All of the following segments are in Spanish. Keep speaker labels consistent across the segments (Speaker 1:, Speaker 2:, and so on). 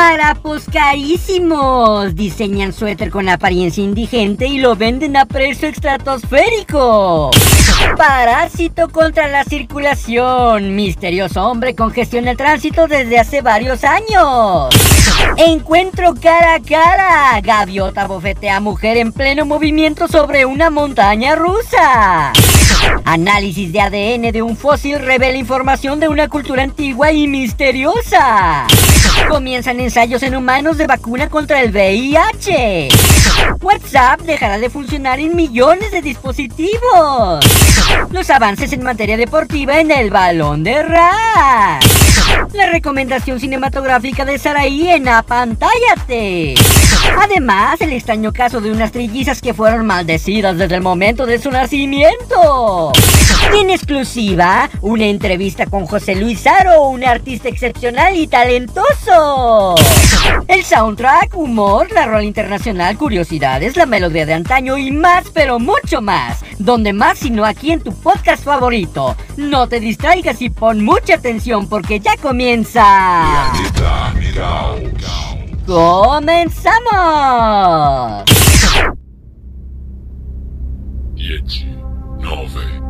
Speaker 1: Harapos carísimos. Diseñan suéter con apariencia indigente y lo venden a precio estratosférico. Parásito contra la circulación. Misterioso hombre congestiona el tránsito desde hace varios años. Encuentro cara a cara. Gaviota bofetea mujer en pleno movimiento sobre una montaña rusa. Análisis de ADN de un fósil revela información de una cultura antigua y misteriosa. Comienzan ensayos en humanos de vacuna contra el VIH. WhatsApp dejará de funcionar en millones de dispositivos. Los avances en materia deportiva en el balón de rap. La recomendación cinematográfica de Saraí en Apantállate. Además, el extraño caso de unas trillizas que fueron maldecidas desde el momento de su nacimiento. En exclusiva, una entrevista con José Luis Aro, un artista excepcional y talentoso. El soundtrack, humor, la rola internacional, curiosidades, la melodía de antaño y más, pero mucho más. Donde más sino aquí en tu podcast favorito. No te distraigas y pon mucha atención porque ya comienza. ¡Comenzamos!
Speaker 2: 10, 9,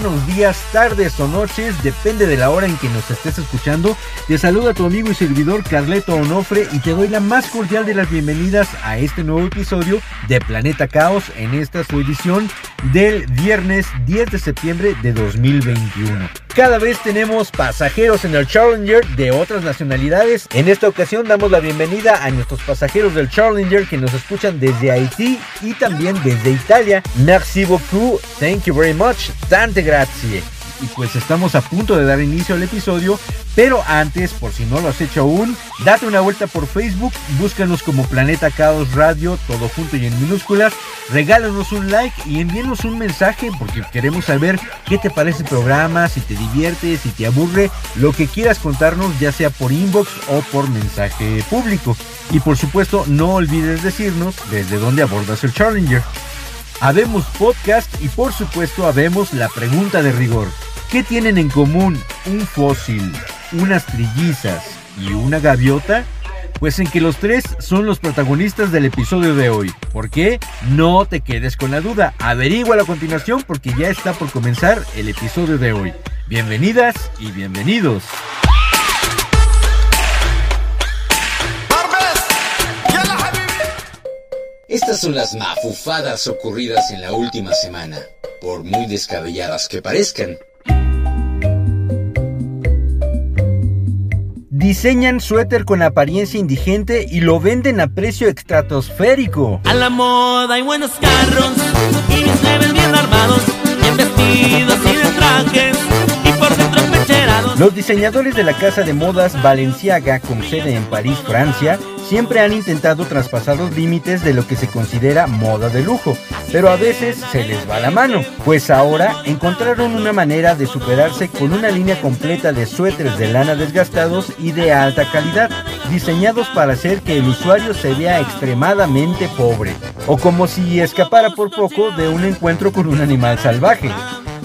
Speaker 3: Buenos días, tardes o noches, depende de la hora en que nos estés escuchando. Te saluda tu amigo y servidor Carleto Onofre y te doy la más cordial de las bienvenidas a este nuevo episodio de Planeta Caos en esta su edición del viernes 10 de septiembre de 2021. Cada vez tenemos pasajeros en el Challenger de otras nacionalidades. En esta ocasión damos la bienvenida a nuestros pasajeros del Challenger que nos escuchan desde Haití y también desde Italia. Merci beaucoup, thank you very much, tante grazie. Y pues estamos a punto de dar inicio al episodio, pero antes, por si no lo has hecho aún, date una vuelta por Facebook, búscanos como Planeta Caos Radio, todo junto y en minúsculas, regálanos un like y envíenos un mensaje porque queremos saber qué te parece el programa, si te divierte, si te aburre, lo que quieras contarnos, ya sea por inbox o por mensaje público. Y por supuesto, no olvides decirnos desde dónde abordas el Challenger. Habemos podcast y por supuesto habemos la pregunta de rigor. ¿Qué tienen en común un fósil, unas trillizas y una gaviota? Pues en que los tres son los protagonistas del episodio de hoy. ¿Por qué? No te quedes con la duda. Averígualo a continuación porque ya está por comenzar el episodio de hoy. Bienvenidas y bienvenidos.
Speaker 4: Estas son las mafufadas ocurridas en la última semana, por muy descabelladas que parezcan.
Speaker 3: Diseñan suéter con apariencia indigente y lo venden a precio estratosférico.
Speaker 5: A la moda hay buenos carros y mis leves bien armados, bien vestidos y de trajes y por dentro pecherados.
Speaker 3: Los diseñadores de la casa de modas Balenciaga, con sede en París, Francia, siempre han intentado traspasar los límites de lo que se considera moda de lujo, pero a veces se les va la mano, pues ahora encontraron una manera de superarse con una línea completa de suéteres de lana desgastados y de alta calidad, diseñados para hacer que el usuario se vea extremadamente pobre, o como si escapara por poco de un encuentro con un animal salvaje.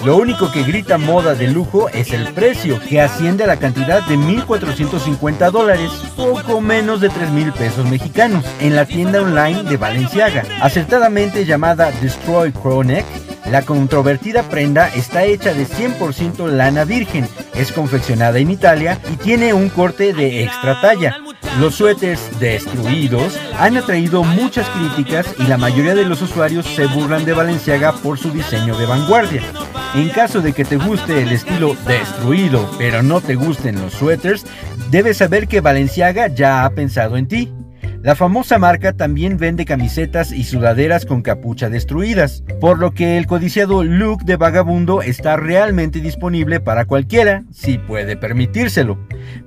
Speaker 3: Lo único que grita moda de lujo es el precio, que asciende a la cantidad de 1.450 dólares, poco menos de 3 mil pesos mexicanos, en la tienda online de Valenciaga, acertadamente llamada Destroy Chronic. La controvertida prenda está hecha de 100% lana virgen, es confeccionada en Italia y tiene un corte de extra talla. Los suéteres destruidos han atraído muchas críticas y la mayoría de los usuarios se burlan de Valenciaga por su diseño de vanguardia. En caso de que te guste el estilo destruido, pero no te gusten los suéteres, debes saber que Valenciaga ya ha pensado en ti. La famosa marca también vende camisetas y sudaderas con capucha destruidas, por lo que el codiciado look de vagabundo está realmente disponible para cualquiera, si puede permitírselo.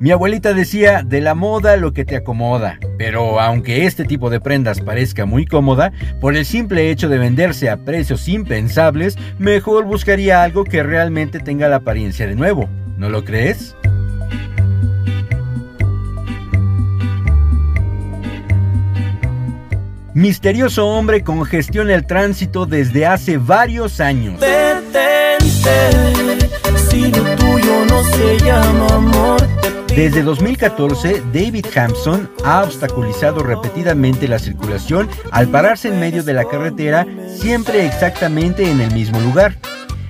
Speaker 3: Mi abuelita decía, de la moda lo que te acomoda, pero aunque este tipo de prendas parezca muy cómoda, por el simple hecho de venderse a precios impensables, mejor buscaría algo que realmente tenga la apariencia de nuevo. ¿No lo crees? Misterioso hombre congestiona el tránsito desde hace varios años. Desde 2014, David Hampson ha obstaculizado repetidamente la circulación al pararse en medio de la carretera, siempre exactamente en el mismo lugar.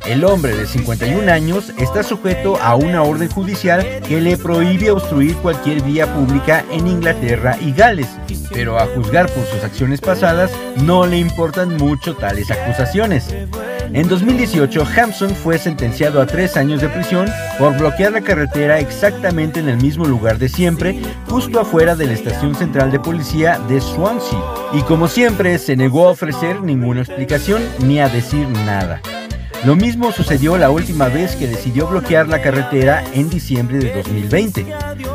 Speaker 3: El hombre de 51 años está sujeto a una orden judicial que le prohíbe obstruir cualquier vía pública en Inglaterra y Gales, pero a juzgar por sus acciones pasadas no le importan mucho tales acusaciones. En 2018, Hampson fue sentenciado a tres años de prisión por bloquear la carretera exactamente en el mismo lugar de siempre, justo afuera de la estación central de policía de Swansea. Y como siempre, se negó a ofrecer ninguna explicación ni a decir nada. Lo mismo sucedió la última vez que decidió bloquear la carretera en diciembre de 2020.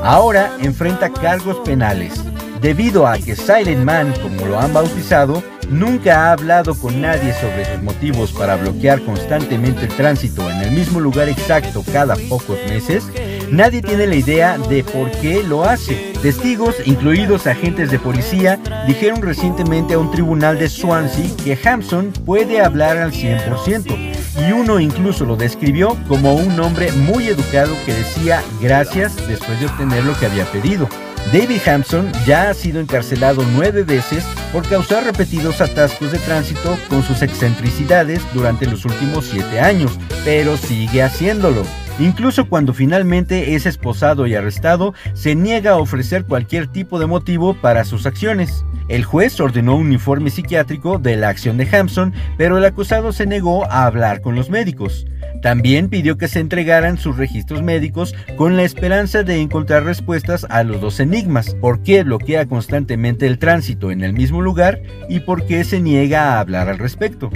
Speaker 3: Ahora enfrenta cargos penales, debido a que Silent Man, como lo han bautizado, nunca ha hablado con nadie sobre sus motivos para bloquear constantemente el tránsito en el mismo lugar exacto cada pocos meses, nadie tiene la idea de por qué lo hace. Testigos, incluidos agentes de policía, dijeron recientemente a un tribunal de Swansea que Hampson puede hablar al 100% y uno incluso lo describió como un hombre muy educado que decía gracias después de obtener lo que había pedido. David Hampson ya ha sido encarcelado nueve veces por causar repetidos atascos de tránsito con sus excentricidades durante los últimos siete años, pero sigue haciéndolo. Incluso cuando finalmente es esposado y arrestado, se niega a ofrecer cualquier tipo de motivo para sus acciones. El juez ordenó un informe psiquiátrico de la acción de Hampson, pero el acusado se negó a hablar con los médicos. También pidió que se entregaran sus registros médicos con la esperanza de encontrar respuestas a los dos enigmas, por qué bloquea constantemente el tránsito en el mismo lugar y por qué se niega a hablar al respecto.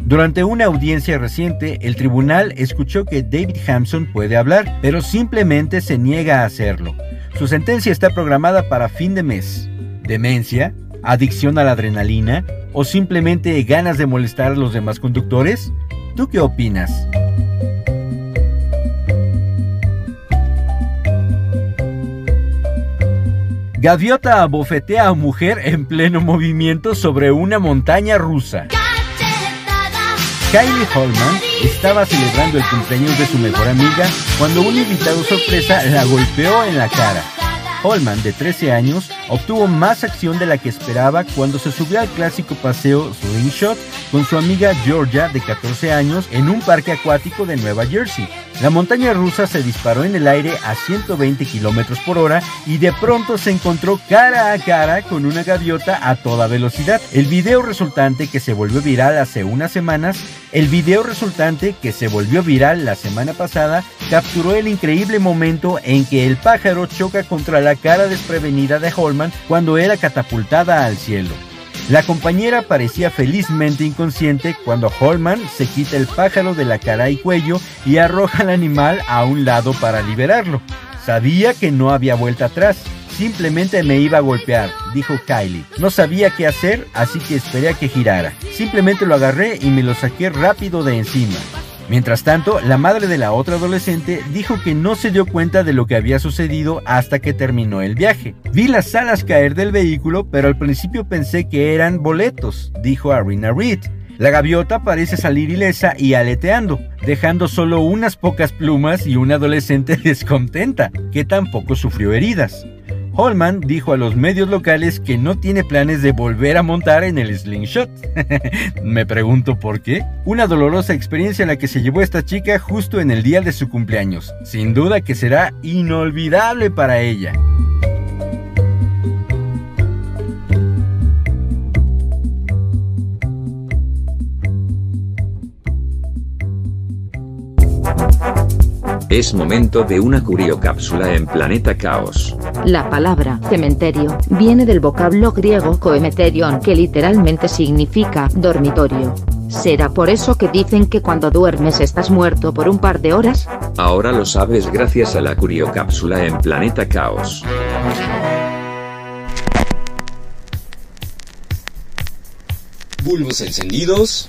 Speaker 3: Durante una audiencia reciente, el tribunal escuchó que David Hampson puede hablar, pero simplemente se niega a hacerlo. Su sentencia está programada para fin de mes. Demencia, adicción a la adrenalina o simplemente ganas de molestar a los demás conductores? ¿Tú qué opinas? Gaviota abofetea a mujer en pleno movimiento sobre una montaña rusa. Kylie Holman estaba celebrando el cumpleaños de su mejor amiga cuando un invitado sorpresa la golpeó en la cara. Holman, de 13 años, obtuvo más acción de la que esperaba cuando se subió al clásico paseo Slingshot con su amiga Georgia, de 14 años, en un parque acuático de Nueva Jersey. La montaña rusa se disparó en el aire a 120 kilómetros por hora y de pronto se encontró cara a cara con una gaviota a toda velocidad. El video resultante que se volvió viral hace unas semanas, el video resultante que se volvió viral la semana pasada, capturó el increíble momento en que el pájaro choca contra la cara desprevenida de Holman cuando era catapultada al cielo. La compañera parecía felizmente inconsciente cuando Holman se quita el pájaro de la cara y cuello y arroja al animal a un lado para liberarlo. Sabía que no había vuelta atrás. Simplemente me iba a golpear, dijo Kylie. No sabía qué hacer, así que esperé a que girara. Simplemente lo agarré y me lo saqué rápido de encima. Mientras tanto, la madre de la otra adolescente dijo que no se dio cuenta de lo que había sucedido hasta que terminó el viaje. Vi las alas caer del vehículo, pero al principio pensé que eran boletos, dijo Arena Reed. La gaviota parece salir ilesa y aleteando, dejando solo unas pocas plumas y una adolescente descontenta, que tampoco sufrió heridas. Holman dijo a los medios locales que no tiene planes de volver a montar en el slingshot. Me pregunto por qué. Una dolorosa experiencia en la que se llevó esta chica justo en el día de su cumpleaños. Sin duda que será inolvidable para ella.
Speaker 6: Es momento de una curiocápsula en Planeta Caos.
Speaker 7: La palabra cementerio viene del vocablo griego coemeterion que literalmente significa dormitorio. ¿Será por eso que dicen que cuando duermes estás muerto por un par de horas?
Speaker 6: Ahora lo sabes gracias a la curiocápsula en Planeta Caos.
Speaker 4: Bulbos encendidos.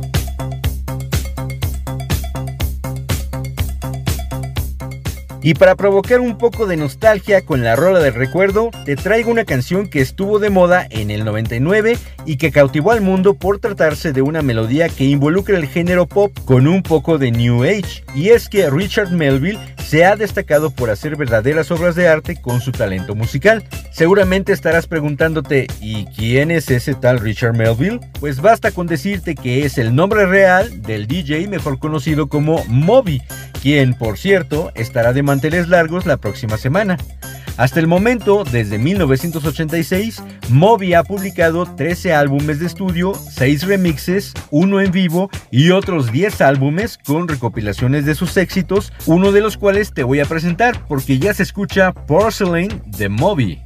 Speaker 3: Y para provocar un poco de nostalgia con la rola del recuerdo, te traigo una canción que estuvo de moda en el 99 y que cautivó al mundo por tratarse de una melodía que involucra el género pop con un poco de New Age. Y es que Richard Melville se ha destacado por hacer verdaderas obras de arte con su talento musical. Seguramente estarás preguntándote, ¿y quién es ese tal Richard Melville? Pues basta con decirte que es el nombre real del DJ mejor conocido como Moby, quien por cierto estará de manteles largos la próxima semana. Hasta el momento, desde 1986, Moby ha publicado 13 álbumes de estudio, 6 remixes, uno en vivo y otros 10 álbumes con recopilaciones de sus éxitos, uno de los cuales te voy a presentar porque ya se escucha Porcelain de Moby.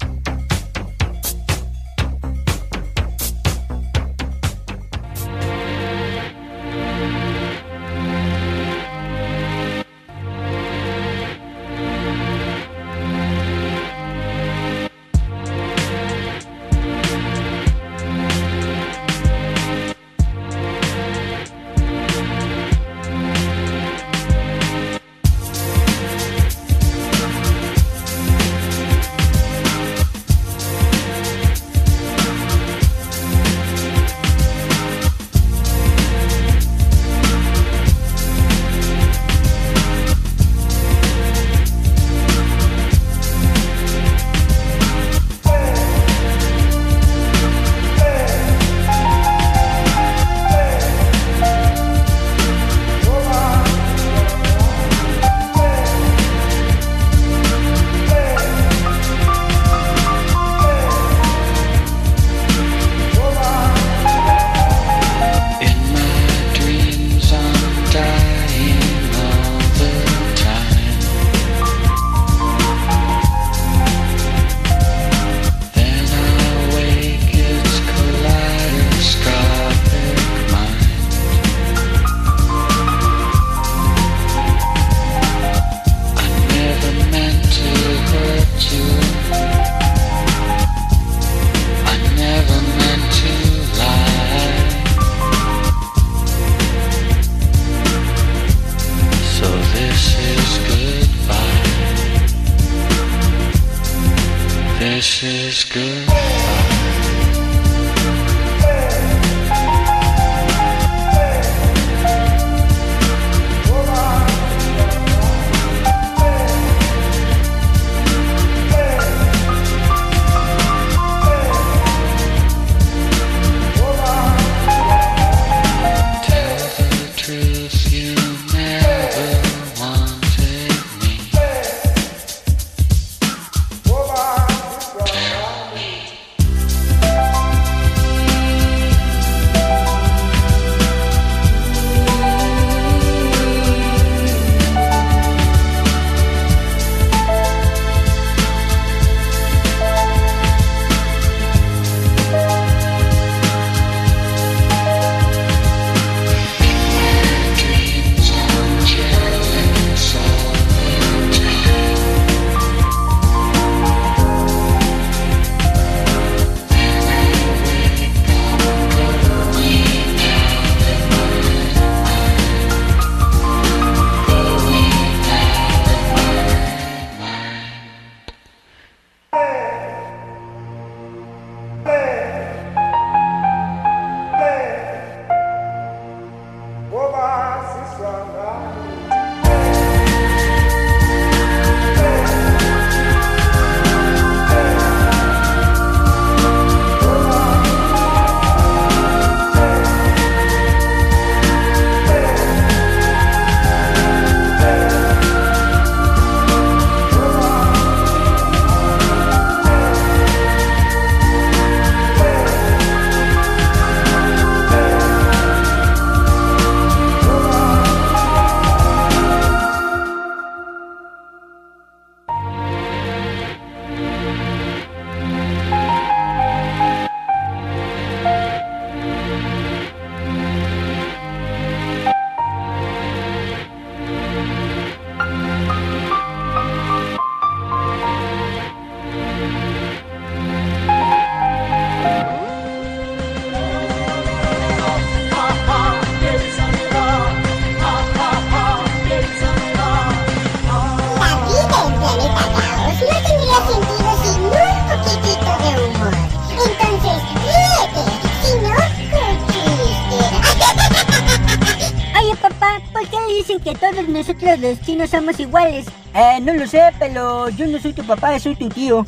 Speaker 1: Iguales. Eh, no lo sé, pero yo no soy tu papá, soy tu tío.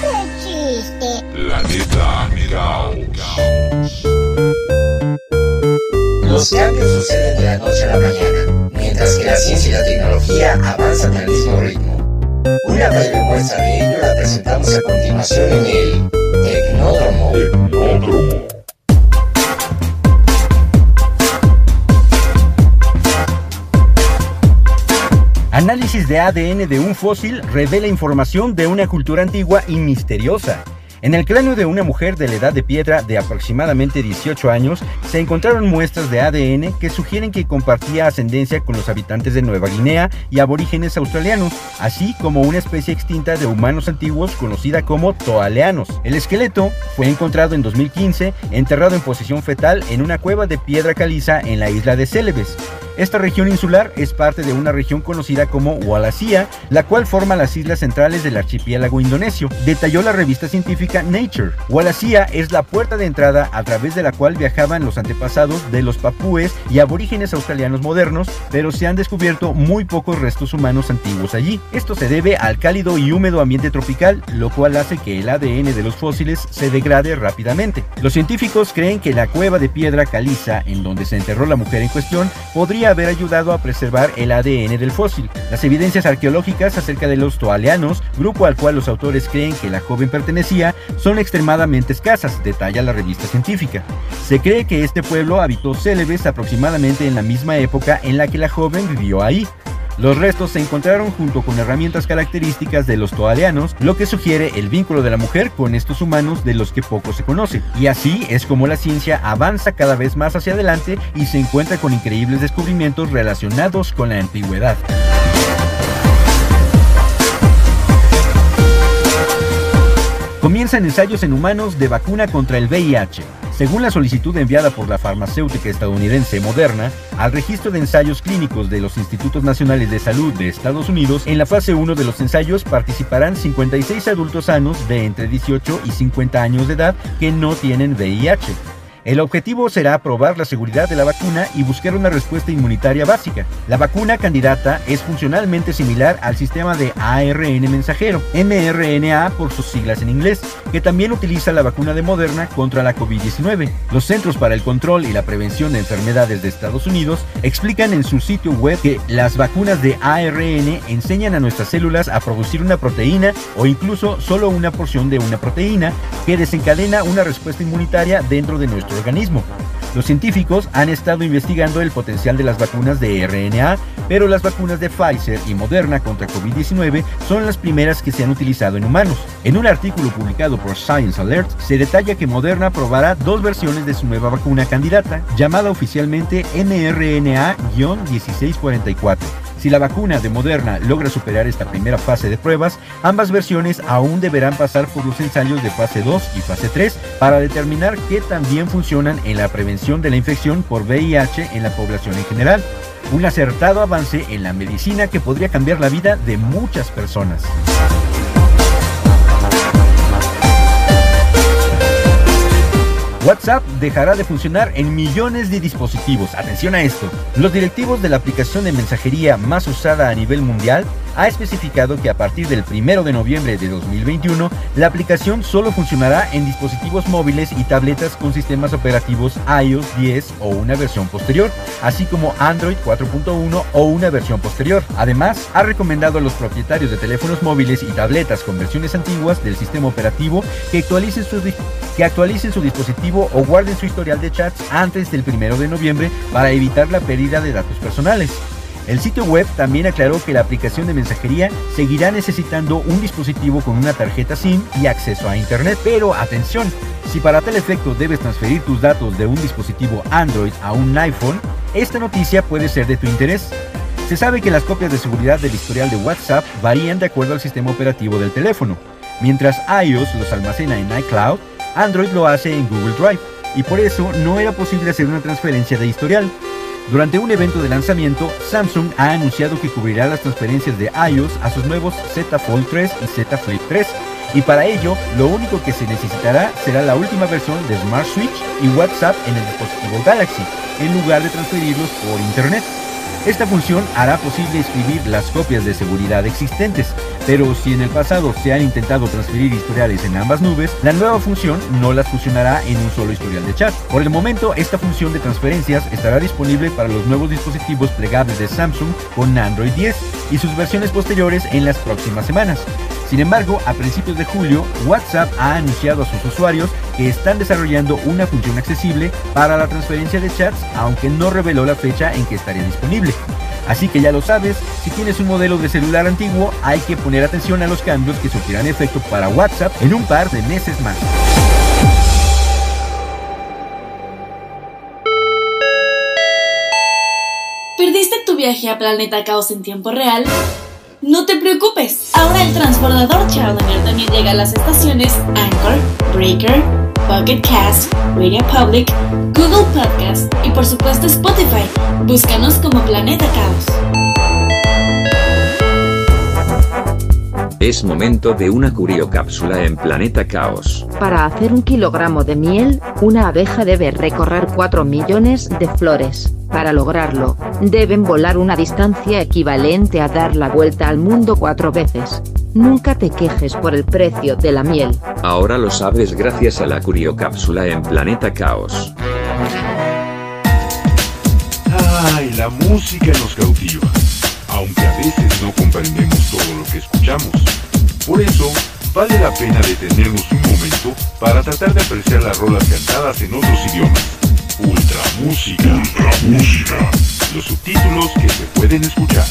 Speaker 8: ¡Qué chiste!
Speaker 2: Planeta Caos.
Speaker 4: Los cambios suceden de la noche a la mañana, mientras que la ciencia y la tecnología avanzan al mismo ritmo. Una breve muestra de ello la presentamos a continuación en el Tecnódromo.
Speaker 2: Tecnódromo.
Speaker 3: Análisis de ADN de un fósil revela información de una cultura antigua y misteriosa. En el cráneo de una mujer de la edad de piedra de aproximadamente 18 años se encontraron muestras de ADN que sugieren que compartía ascendencia con los habitantes de Nueva Guinea y aborígenes australianos, así como una especie extinta de humanos antiguos conocida como toaleanos. El esqueleto fue encontrado en 2015 enterrado en posición fetal en una cueva de piedra caliza en la isla de Celebes. Esta región insular es parte de una región conocida como Wallacea, la cual forma las islas centrales del archipiélago indonesio, detalló la revista científica Nature. Wallacea es la puerta de entrada a través de la cual viajaban los antepasados de los papúes y aborígenes australianos modernos, pero se han descubierto muy pocos restos humanos antiguos allí. Esto se debe al cálido y húmedo ambiente tropical, lo cual hace que el ADN de los fósiles se degrade rápidamente. Los científicos creen que la cueva de piedra caliza en donde se enterró la mujer en cuestión podría haber ayudado a preservar el ADN del fósil. Las evidencias arqueológicas acerca de los toaleanos, grupo al cual los autores creen que la joven pertenecía, son extremadamente escasas, detalla la revista científica. Se cree que este pueblo habitó Célebes aproximadamente en la misma época en la que la joven vivió ahí. Los restos se encontraron junto con herramientas características de los toaleanos, lo que sugiere el vínculo de la mujer con estos humanos de los que poco se conoce. Y así es como la ciencia avanza cada vez más hacia adelante y se encuentra con increíbles descubrimientos relacionados con la antigüedad. Comienzan ensayos en humanos de vacuna contra el VIH. Según la solicitud enviada por la farmacéutica estadounidense Moderna al registro de ensayos clínicos de los Institutos Nacionales de Salud de Estados Unidos, en la fase 1 de los ensayos participarán 56 adultos sanos de entre 18 y 50 años de edad que no tienen VIH. El objetivo será probar la seguridad de la vacuna y buscar una respuesta inmunitaria básica. La vacuna candidata es funcionalmente similar al sistema de ARN mensajero, mRNA por sus siglas en inglés, que también utiliza la vacuna de Moderna contra la COVID-19. Los Centros para el Control y la Prevención de Enfermedades de Estados Unidos explican en su sitio web que las vacunas de ARN enseñan a nuestras células a producir una proteína o incluso solo una porción de una proteína que desencadena una respuesta inmunitaria dentro de nuestro organismo. Los científicos han estado investigando el potencial de las vacunas de RNA, pero las vacunas de Pfizer y Moderna contra COVID-19 son las primeras que se han utilizado en humanos. En un artículo publicado por Science Alert se detalla que Moderna probará dos versiones de su nueva vacuna candidata, llamada oficialmente mRNA-1644. Si la vacuna de Moderna logra superar esta primera fase de pruebas, ambas versiones aún deberán pasar por los ensayos de fase 2 y fase 3 para determinar qué también funcionan en la prevención de la infección por VIH en la población en general. Un acertado avance en la medicina que podría cambiar la vida de muchas personas. WhatsApp dejará de funcionar en millones de dispositivos. Atención a esto. Los directivos de la aplicación de mensajería más usada a nivel mundial ha especificado que a partir del 1 de noviembre de 2021, la aplicación solo funcionará en dispositivos móviles y tabletas con sistemas operativos iOS 10 o una versión posterior, así como Android 4.1 o una versión posterior. Además, ha recomendado a los propietarios de teléfonos móviles y tabletas con versiones antiguas del sistema operativo que actualicen su, que actualicen su dispositivo o guarden su historial de chats antes del 1 de noviembre para evitar la pérdida de datos personales. El sitio web también aclaró que la aplicación de mensajería seguirá necesitando un dispositivo con una tarjeta SIM y acceso a Internet. Pero atención, si para tal efecto debes transferir tus datos de un dispositivo Android a un iPhone, esta noticia puede ser de tu interés. Se sabe que las copias de seguridad del historial de WhatsApp varían de acuerdo al sistema operativo del teléfono. Mientras iOS los almacena en iCloud, Android lo hace en Google Drive, y por eso no era posible hacer una transferencia de historial. Durante un evento de lanzamiento, Samsung ha anunciado que cubrirá las transferencias de iOS a sus nuevos Z Fold 3 y Z Flip 3 Y para ello, lo único que se necesitará será la última versión de Smart Switch y WhatsApp en el dispositivo Galaxy, en lugar de transferirlos por Internet. Esta función hará posible escribir las copias de seguridad existentes, pero si en el pasado se han intentado transferir historiales en ambas nubes, la nueva función no las fusionará en un solo historial de chat. Por el momento, esta función de transferencias estará disponible para los nuevos dispositivos plegables de Samsung con Android 10 y sus versiones posteriores en las próximas semanas. Sin embargo, a principios de julio, WhatsApp ha anunciado a sus usuarios que están desarrollando una función accesible para la transferencia de chats, aunque no reveló la fecha en que estaría disponible. Así que ya lo sabes, si tienes un modelo de celular antiguo, hay que poner atención a los cambios que surtirán efecto para WhatsApp en un par de meses más.
Speaker 9: ¿Perdiste tu viaje a Planeta Caos en tiempo real? No te preocupes, ahora el transbordador Challenger también llega a las estaciones Anchor, Breaker, Pocket Cast, Radio Public, Google Podcast y por supuesto Spotify. Búscanos como Planeta Caos.
Speaker 6: Es momento de una curiocápsula en Planeta Caos.
Speaker 7: Para hacer un kilogramo de miel, una abeja debe recorrer 4 millones de flores. Para lograrlo, deben volar una distancia equivalente a dar la vuelta al mundo cuatro veces. Nunca te quejes por el precio de la miel.
Speaker 6: Ahora lo sabes gracias a la curiocápsula en Planeta Caos.
Speaker 2: Ay, la música nos cautiva, aunque a veces no comprendemos todo lo que escuchamos. Por eso, vale la pena detenernos un momento para tratar de apreciar las rolas cantadas en otros idiomas. Ultra música. Ultra música. Los subtítulos que se pueden escuchar.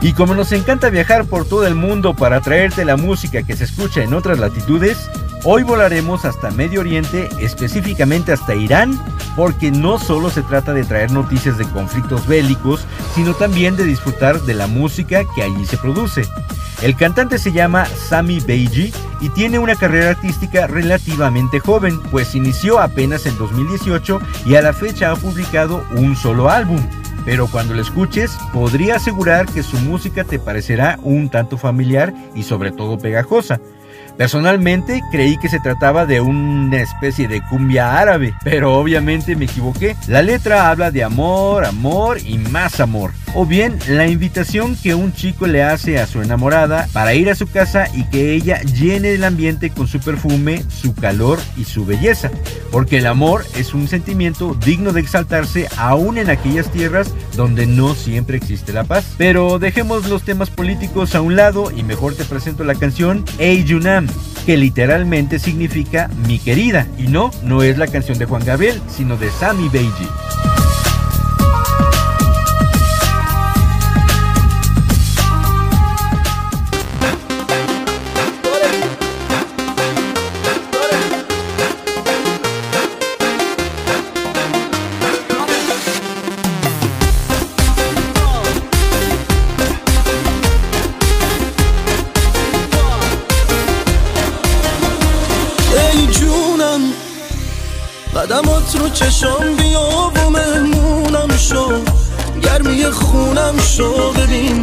Speaker 3: Y como nos encanta viajar por todo el mundo para traerte la música que se escucha en otras latitudes, hoy volaremos hasta Medio Oriente, específicamente hasta Irán, porque no solo se trata de traer noticias de conflictos bélicos, sino también de disfrutar de la música que allí se produce. El cantante se llama Sami Beiji y tiene una carrera artística relativamente joven, pues inició apenas en 2018 y a la fecha ha publicado un solo álbum. Pero cuando lo escuches, podría asegurar que su música te parecerá un tanto familiar y sobre todo pegajosa. Personalmente creí que se trataba de una especie de cumbia árabe, pero obviamente me equivoqué. La letra habla de amor, amor y más amor. O bien la invitación que un chico le hace a su enamorada para ir a su casa y que ella llene el ambiente con su perfume, su calor y su belleza. Porque el amor es un sentimiento digno de exaltarse aún en aquellas tierras donde no siempre existe la paz. Pero dejemos los temas políticos a un lado y mejor te presento la canción Hey Yunam que literalmente significa mi querida. Y no, no es la canción de Juan Gabriel, sino de Sammy Beiji.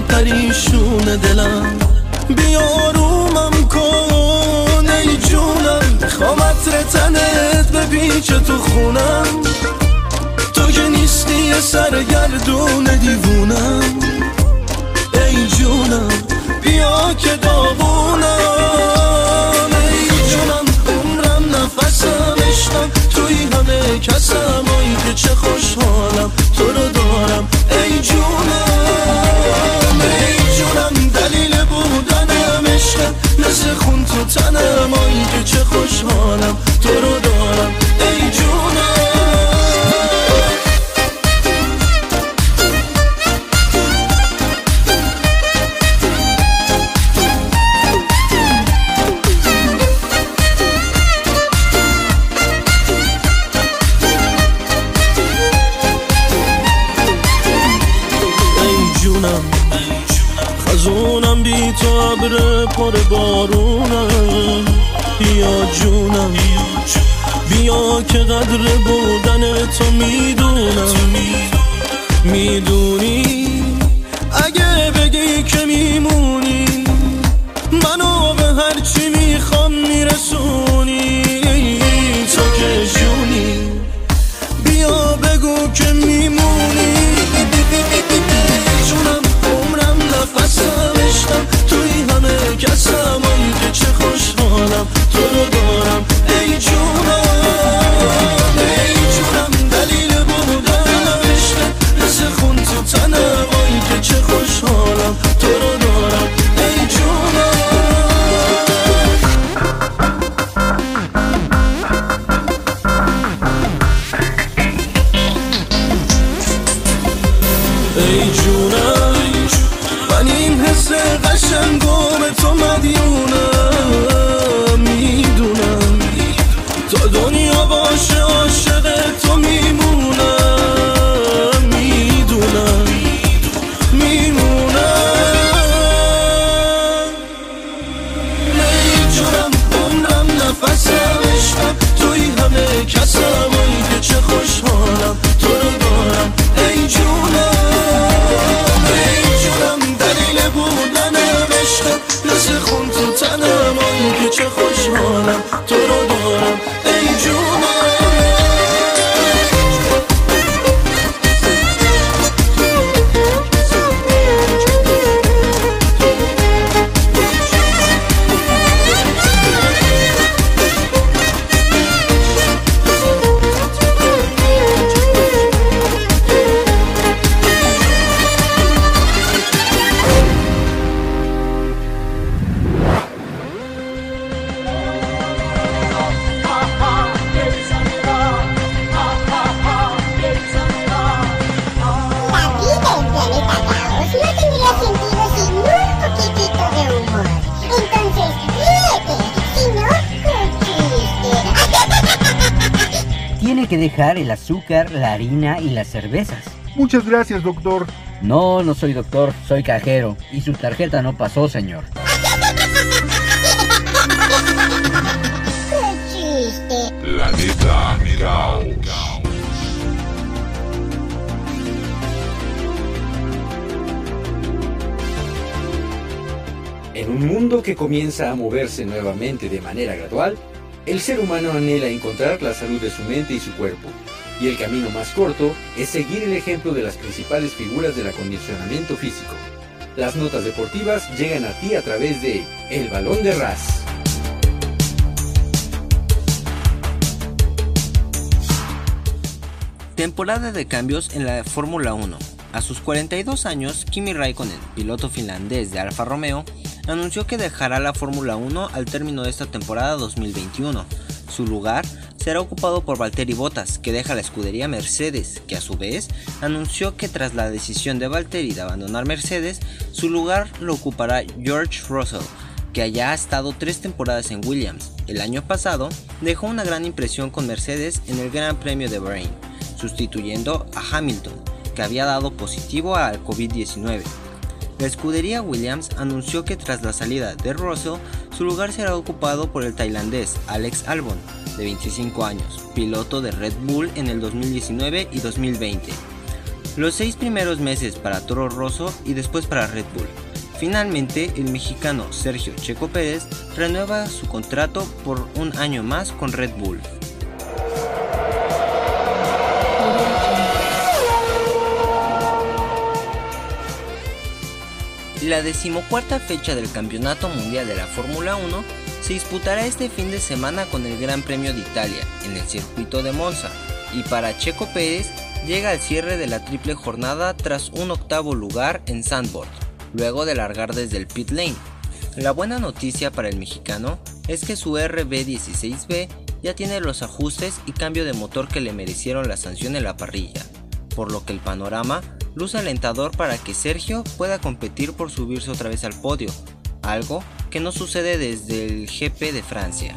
Speaker 10: پریشون دلم. بیا رومم کن ای جونم. می‌خوام عطر تنت بپیچه تو خونم. تو که نیستی سرگردون دیوونم. ای جونم بیا که
Speaker 11: azúcar, la harina y las cervezas.
Speaker 12: Muchas gracias, doctor.
Speaker 11: No, no soy doctor, soy cajero. Y su tarjeta no pasó, señor.
Speaker 13: Planeta Caos.
Speaker 3: En un mundo que comienza a moverse nuevamente de manera gradual, el ser humano anhela encontrar la salud de su mente y su cuerpo, y el camino más corto es seguir el ejemplo de las principales figuras del acondicionamiento físico. Las notas deportivas llegan a ti a través de El Balón de Ras.
Speaker 14: Temporada de cambios en la Fórmula 1. A sus 42 años, Kimi Raikkonen, piloto finlandés de Alfa Romeo, anunció que dejará la Fórmula 1 al término de esta temporada 2021. Su lugar será ocupado por Valtteri Bottas, que deja la escudería Mercedes, que a su vez anunció que tras la decisión de Valtteri de abandonar Mercedes, su lugar lo ocupará George Russell, que ya ha estado tres temporadas en Williams. El año pasado dejó una gran impresión con Mercedes en el Gran Premio de Bahrein, sustituyendo a Hamilton, que había dado positivo al COVID-19. La escudería Williams anunció que tras la salida de Russell, su lugar será ocupado por el tailandés Alex Albon, de 25 años, piloto de Red Bull en el 2019 y 2020. Los seis primeros meses para Toro Rosso y después para Red Bull. Finalmente, el mexicano Sergio Checo Pérez renueva su contrato por un año más con Red Bull. La decimocuarta fecha del Campeonato Mundial de la Fórmula 1 se disputará este fin de semana con el Gran Premio de Italia en el circuito de Monza y para Checo Pérez llega al cierre de la triple jornada tras un octavo lugar en Sandboard, luego de largar desde el pit lane. La buena noticia para el mexicano es que su RB16B ya tiene los ajustes y cambio de motor que le merecieron la sanción en la parrilla, por lo que el panorama luce alentador para que Sergio pueda competir por subirse otra vez al podio, algo que no sucede desde el GP de Francia.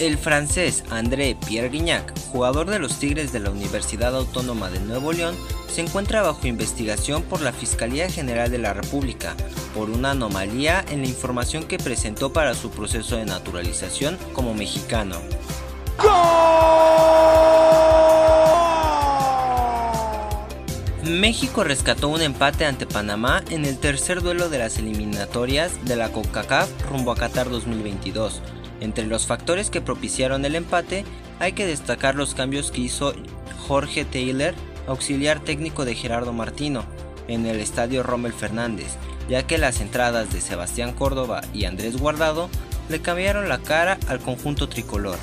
Speaker 14: El francés André Pierre Guignac, jugador de los Tigres de la Universidad Autónoma de Nuevo León, se encuentra bajo investigación por la Fiscalía General de la República por una anomalía en la información que presentó para su proceso de naturalización como mexicano. México rescató un empate ante Panamá en el tercer duelo de las eliminatorias de la CONCACAF rumbo a Qatar 2022. Entre los factores que propiciaron el empate hay que destacar los cambios que hizo Jorge Taylor, auxiliar técnico de Gerardo Martino, en el estadio Rommel Fernández, ya que las entradas de Sebastián Córdoba y Andrés Guardado le cambiaron la cara al conjunto tricolor.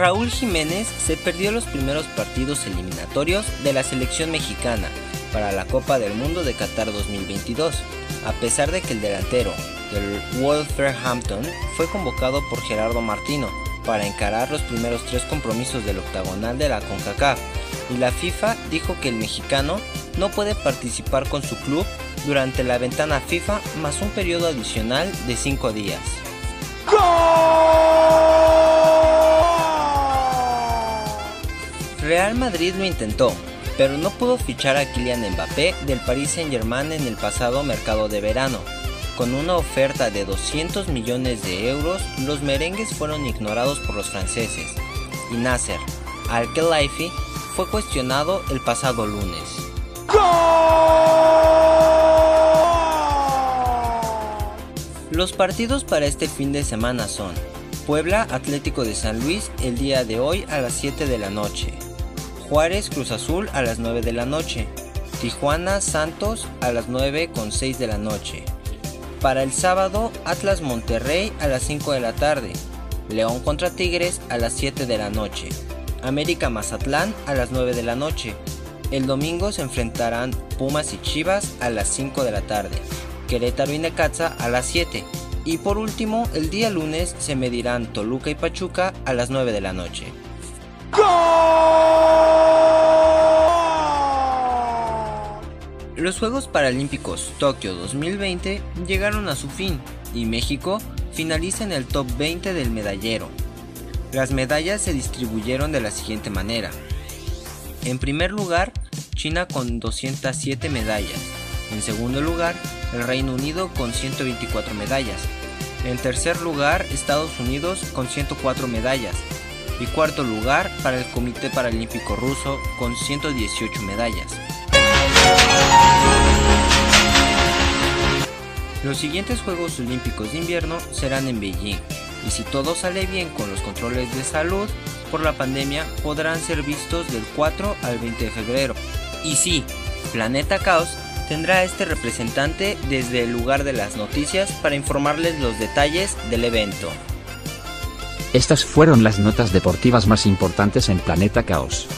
Speaker 14: Raúl Jiménez se perdió los primeros partidos eliminatorios de la selección mexicana para la Copa del Mundo de Qatar 2022, a pesar de que el delantero del Wolverhampton fue convocado por Gerardo Martino para encarar los primeros tres compromisos del octagonal de la CONCACAF, y la FIFA dijo que el mexicano no puede participar con su club durante la ventana FIFA más un periodo adicional de 5 días. Real Madrid lo intentó, pero no pudo fichar a Kylian Mbappé del Paris Saint-Germain en el pasado mercado de verano. Con una oferta de 200 millones de euros, los merengues fueron ignorados por los franceses, y Nasser Al-Khelaifi fue cuestionado el pasado lunes. Los partidos para este fin de semana son Puebla Atlético de San Luis el día de hoy a las 7 de la noche, Juárez Cruz Azul a las 9 de la noche, Tijuana Santos a las 9 con 6 de la noche. Para el sábado Atlas Monterrey a las 5 de la tarde, León contra Tigres a las 7 de la noche, América Mazatlán a las 9 de la noche. El domingo se enfrentarán Pumas y Chivas a las 5 de la tarde, Querétaro y Necaxa a las 7 y por último el día lunes se medirán Toluca y Pachuca a las 9 de la noche. Los Juegos Paralímpicos Tokio 2020 llegaron a su fin y México finaliza en el top 20 del medallero. Las medallas se distribuyeron de la siguiente manera. En primer lugar, China con 207 medallas. En segundo lugar, el Reino Unido con 124 medallas. En tercer lugar, Estados Unidos con 104 medallas. Y cuarto lugar para el Comité Paralímpico Ruso con 118 medallas. Los siguientes Juegos Olímpicos de invierno serán en Beijing, y si todo sale bien con los controles de salud por la pandemia, podrán ser vistos del 4 al 20 de febrero. Y sí, Planeta Caos tendrá a este representante desde el lugar de las noticias para informarles los detalles del evento.
Speaker 15: Estas fueron las notas deportivas más importantes en Planeta Caos.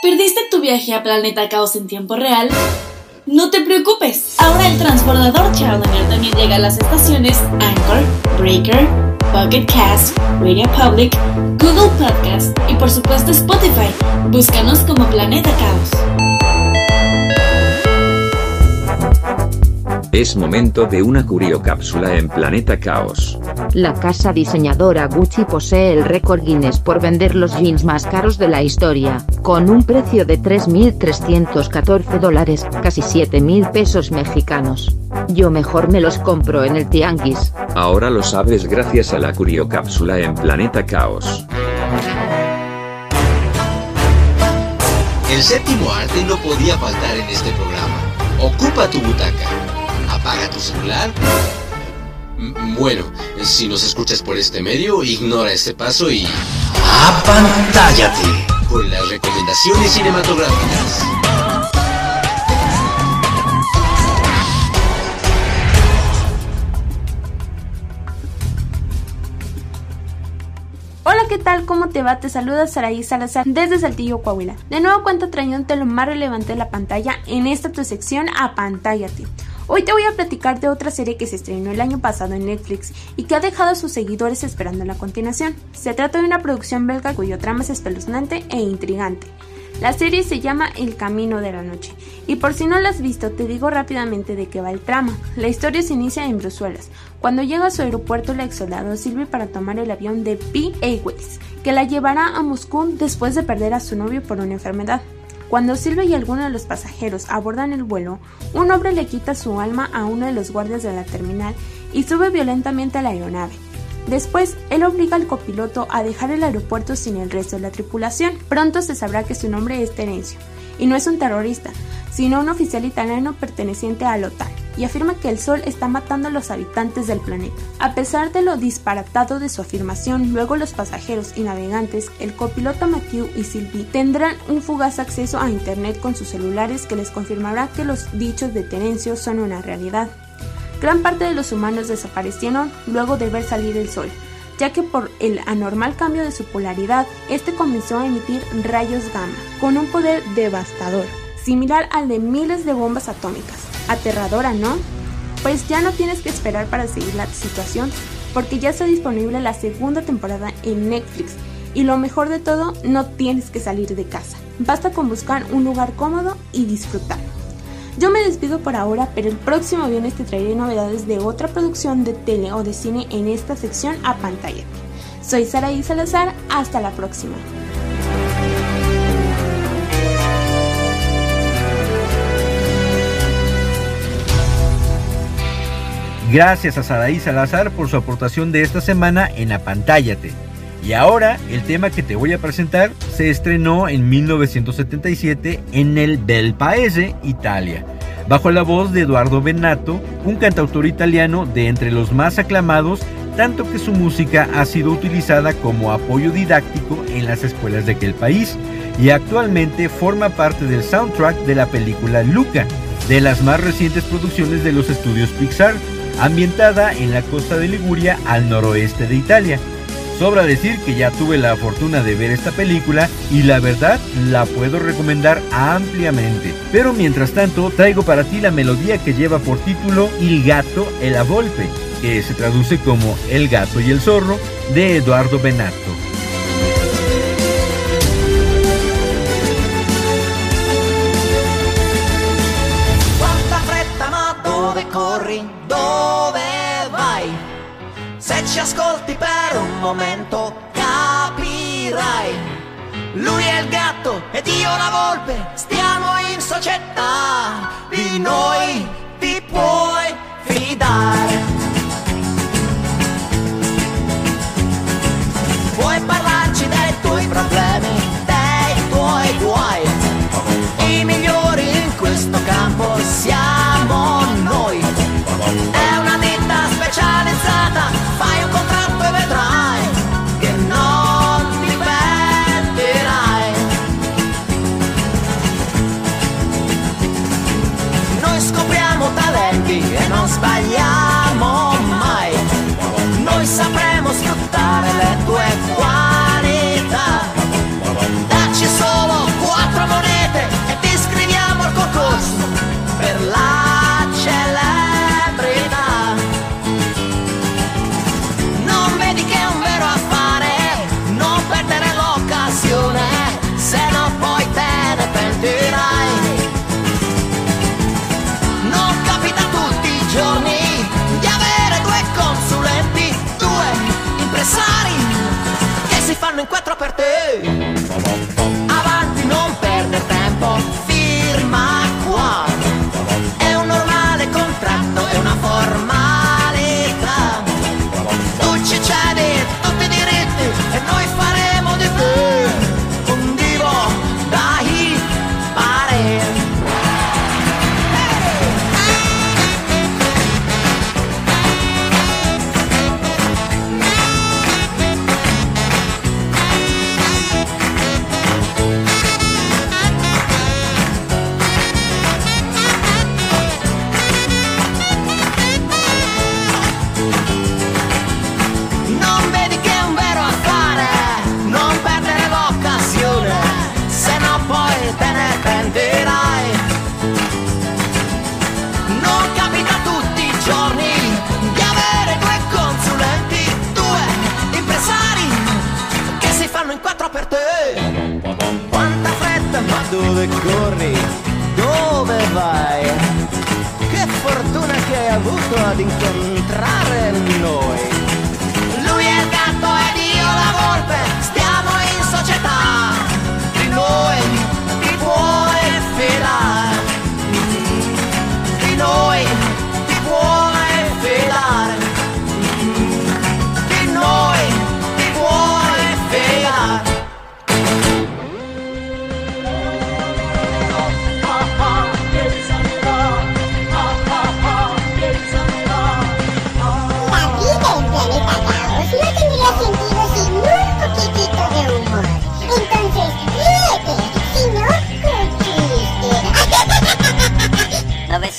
Speaker 9: ¿Perdiste tu viaje a Planeta Caos en tiempo real? No te preocupes, ahora el transbordador Challenger también llega a las estaciones Anchor, Breaker, Pocket Cast, Radio Public, Google Podcast y por supuesto Spotify. Búscanos como Planeta Caos.
Speaker 6: Es momento de una curiocápsula en Planeta Caos.
Speaker 7: La casa diseñadora Gucci posee el récord Guinness por vender los jeans más caros de la historia, con un precio de 3.314 dólares, casi 7.000 pesos mexicanos. Yo mejor me los compro en el tianguis.
Speaker 6: Ahora lo sabes gracias a la curiocápsula en Planeta Caos.
Speaker 4: El séptimo arte no podía faltar en este programa. Ocupa tu butaca. Apaga tu celular. Bueno, si nos escuchas por este medio, ignora este paso y... ¡Apantállate! Con las recomendaciones cinematográficas.
Speaker 16: Hola, ¿qué tal? ¿Cómo te va? Te saluda Saraí Salazar desde Saltillo, Coahuila. De nuevo cuento trayéndote lo más relevante de la pantalla en esta tu sección Apantállate. Hoy te voy a platicar de otra serie que se estrenó el año pasado en Netflix y que ha dejado a sus seguidores esperando la continuación. Se trata de una producción belga cuyo trama es espeluznante e intrigante. La serie se llama El Camino de la Noche. Y por si no la has visto, te digo rápidamente de qué va el trama. La historia se inicia en Bruselas. Cuando llega a su aeropuerto, la exolado sirve para tomar el avión de P. Airways, que la llevará a Moscú después de perder a su novio por una enfermedad. Cuando Silvia y algunos de los pasajeros abordan el vuelo, un hombre le quita su alma a uno de los guardias de la terminal y sube violentamente a la aeronave. Después, él obliga al copiloto a dejar el aeropuerto sin el resto de la tripulación. Pronto se sabrá que su nombre es Terencio, y no es un terrorista, sino un oficial italiano perteneciente a la OTAN, y afirma que el Sol está matando a los habitantes del planeta. A pesar de lo disparatado de su afirmación, luego los pasajeros y navegantes, el copiloto Matthew y Sylvie tendrán un fugaz acceso a Internet con sus celulares que les confirmará que los dichos de Terencio son una realidad. Gran parte de los humanos desaparecieron luego de ver salir el Sol, ya que por el anormal cambio de su polaridad, este comenzó a emitir rayos gamma, con un poder devastador similar al de miles de bombas atómicas. Aterradora, ¿no? Pues ya no tienes que esperar para seguir la situación porque ya está disponible la segunda temporada en Netflix y lo mejor de todo, no tienes que salir de casa. Basta con buscar un lugar cómodo y disfrutar. Yo me despido por ahora, pero el próximo viernes te traeré novedades de otra producción de tele o de cine en esta sección a pantalla. Soy Saraí Salazar, hasta la próxima.
Speaker 3: Gracias a Saraí Salazar por su aportación de esta semana en Apantállate. Y ahora, el tema que te voy a presentar se estrenó en 1977 en el Bel Paese, Italia, bajo la voz de Eduardo Benato, un cantautor italiano de entre los más aclamados, tanto que su música ha sido utilizada como apoyo didáctico en las escuelas de aquel país y actualmente forma parte del soundtrack de la película Luca, de las más recientes producciones de los estudios Pixar, ambientada en la costa de Liguria al noroeste de Italia. Sobra decir que ya tuve la fortuna de ver esta película y la verdad la puedo recomendar ampliamente. Pero mientras tanto traigo para ti la melodía que lleva por título Il gatto e la volpe, que se traduce como El gato y el zorro de Eduardo Benato.
Speaker 17: Momento capirai. Lui è il gatto ed io la volpe, stiamo in società, di noi ti puoi fidare. Dove corri, dove vai? Che fortuna che hai avuto ad incontrare noi. Lui è il gatto ed io la volpe,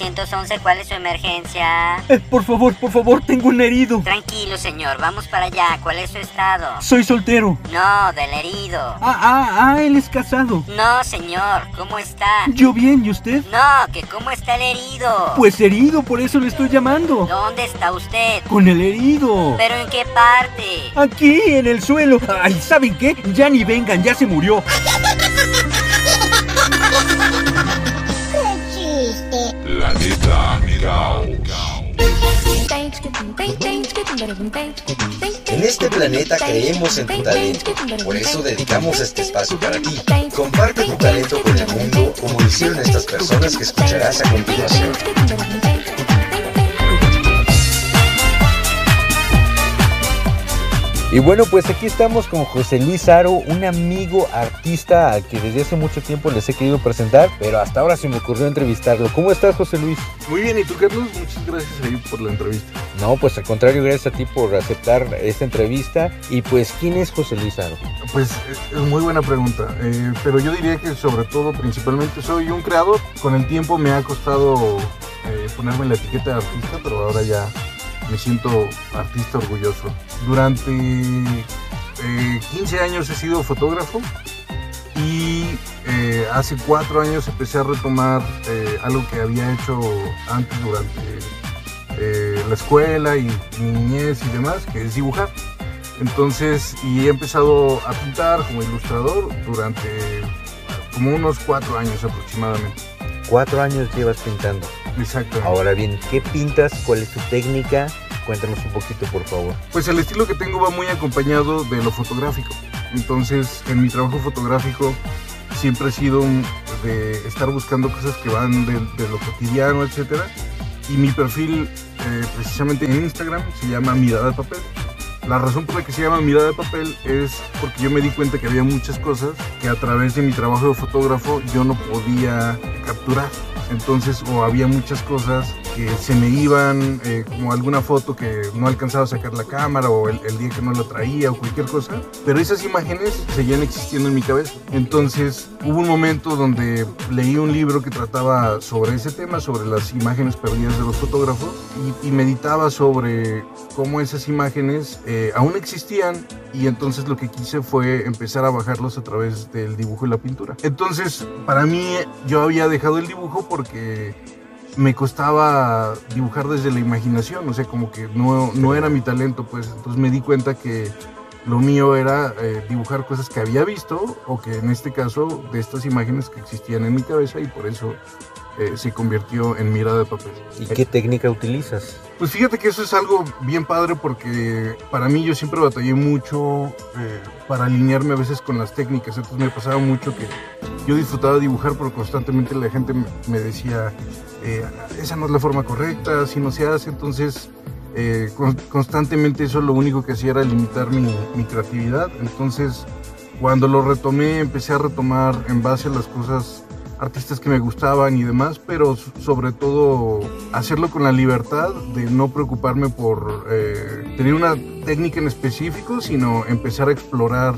Speaker 8: 911, ¿cuál es su emergencia?
Speaker 3: Eh, por favor, por favor, tengo un herido.
Speaker 8: Tranquilo, señor, vamos para allá. ¿Cuál es su estado?
Speaker 3: Soy soltero.
Speaker 8: No, del herido.
Speaker 3: Ah, ah, ah, él es casado.
Speaker 8: No, señor, ¿cómo está?
Speaker 3: Yo bien, ¿y usted?
Speaker 8: No, que cómo está el herido.
Speaker 3: Pues herido, por eso le estoy llamando.
Speaker 8: ¿Dónde está usted?
Speaker 3: Con el herido.
Speaker 8: ¿Pero en qué parte?
Speaker 3: Aquí, en el suelo. Ay, ¿saben qué? Ya ni vengan, ya se murió.
Speaker 18: Planeta.
Speaker 4: En este planeta creemos en tu talento, por eso dedicamos este espacio para ti. Comparte tu talento con el mundo como hicieron estas personas que escucharás a continuación.
Speaker 3: Y bueno, pues aquí estamos con José Luis Aro, un amigo artista al que desde hace mucho tiempo les he querido presentar, pero hasta ahora se me ocurrió entrevistarlo. ¿Cómo estás, José Luis?
Speaker 19: Muy bien, ¿y tú, Carlos? Muchas gracias ahí por la entrevista.
Speaker 3: No, pues al contrario, gracias a ti por aceptar esta entrevista. Y pues, ¿quién es José Luis Aro?
Speaker 19: Pues es muy buena pregunta, eh, pero yo diría que sobre todo, principalmente, soy un creador. Con el tiempo me ha costado eh, ponerme la etiqueta de artista, pero ahora ya me siento artista orgulloso. Durante eh, 15 años he sido fotógrafo y eh, hace 4 años empecé a retomar eh, algo que había hecho antes durante eh, la escuela y mi niñez y demás, que es dibujar. Entonces, y he empezado a pintar como ilustrador durante como unos 4 años aproximadamente.
Speaker 3: Cuatro años llevas pintando.
Speaker 19: Exacto.
Speaker 3: Ahora bien, ¿qué pintas? ¿Cuál es tu técnica? Cuéntanos un poquito, por favor.
Speaker 19: Pues el estilo que tengo va muy acompañado de lo fotográfico. Entonces, en mi trabajo fotográfico siempre he sido un- de estar buscando cosas que van de, de lo cotidiano, etcétera. Y mi perfil, eh, precisamente en Instagram, se llama Mirada de Papel. La razón por la que se llama Mirada de Papel es porque yo me di cuenta que había muchas cosas que a través de mi trabajo de fotógrafo yo no podía capturar. Entonces, o había muchas cosas que se me iban, eh, como alguna foto que no alcanzaba a sacar la cámara, o el, día que no la traía, o cualquier cosa. Pero esas imágenes seguían existiendo en mi cabeza. Entonces, hubo un momento donde leí un libro que trataba sobre ese tema, sobre las imágenes perdidas de los fotógrafos, y, y meditaba sobre cómo esas imágenes eh, aún existían y entonces lo que quise fue empezar a bajarlos a través del dibujo y la pintura. Entonces, para mí, yo había dejado el dibujo porque me costaba dibujar desde la imaginación, o sea, como que no, no era mi talento, pues entonces me di cuenta que lo mío era eh, dibujar cosas que había visto o que en este caso de estas imágenes que existían en mi cabeza y por eso eh, se convirtió en mirada de papel.
Speaker 3: ¿Y qué técnica utilizas?
Speaker 19: Pues fíjate que eso es algo bien padre porque para mí yo siempre batallé mucho eh, para alinearme a veces con las técnicas. Entonces me pasaba mucho que yo disfrutaba dibujar, pero constantemente la gente me, decía, eh, esa no es la forma correcta, así no se hace. Entonces eh, con- constantemente eso lo único que hacía era limitar mi, creatividad. Entonces cuando lo retomé empecé a retomar en base a las cosas artistas que me gustaban y demás, pero sobre todo hacerlo con la libertad de no preocuparme por eh, tener una técnica en específico, sino empezar a explorar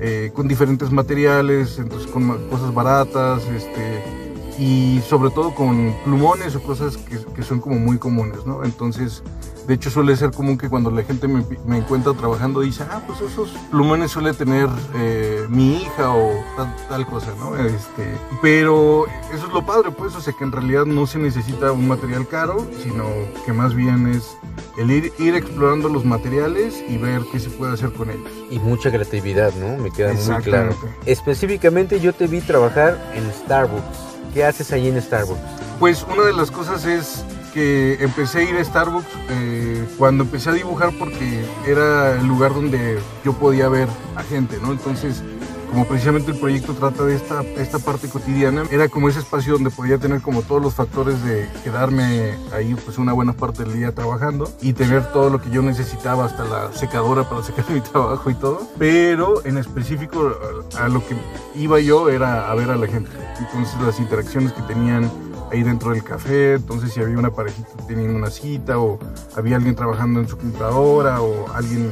Speaker 19: eh, con diferentes materiales, entonces con cosas baratas, este, y sobre todo con plumones o cosas que, que son como muy comunes, ¿no? Entonces, de hecho suele ser común que cuando la gente me, me encuentra trabajando dice, ah, pues esos plumones suele tener eh, mi hija o tal, tal cosa, ¿no? Este, pero eso es lo padre, pues, o sea que en realidad no se necesita un material caro, sino que más bien es el ir, ir explorando los materiales y ver qué se puede hacer con ellos.
Speaker 3: Y mucha creatividad, ¿no? Me queda muy claro. Específicamente yo te vi trabajar en Starbucks. ¿Qué haces ahí en Starbucks?
Speaker 19: Pues una de las cosas es que empecé a ir a Starbucks eh, cuando empecé a dibujar porque era el lugar donde yo podía ver a gente, ¿no? Entonces, como precisamente el proyecto trata de esta, esta parte cotidiana, era como ese espacio donde podía tener como todos los factores de quedarme ahí pues una buena parte del día trabajando y tener todo lo que yo necesitaba, hasta la secadora para secar mi trabajo y todo. Pero en específico a lo que iba yo era a ver a la gente. Entonces las interacciones que tenían ahí dentro del café, entonces si había una parejita teniendo una cita o había alguien trabajando en su computadora o alguien,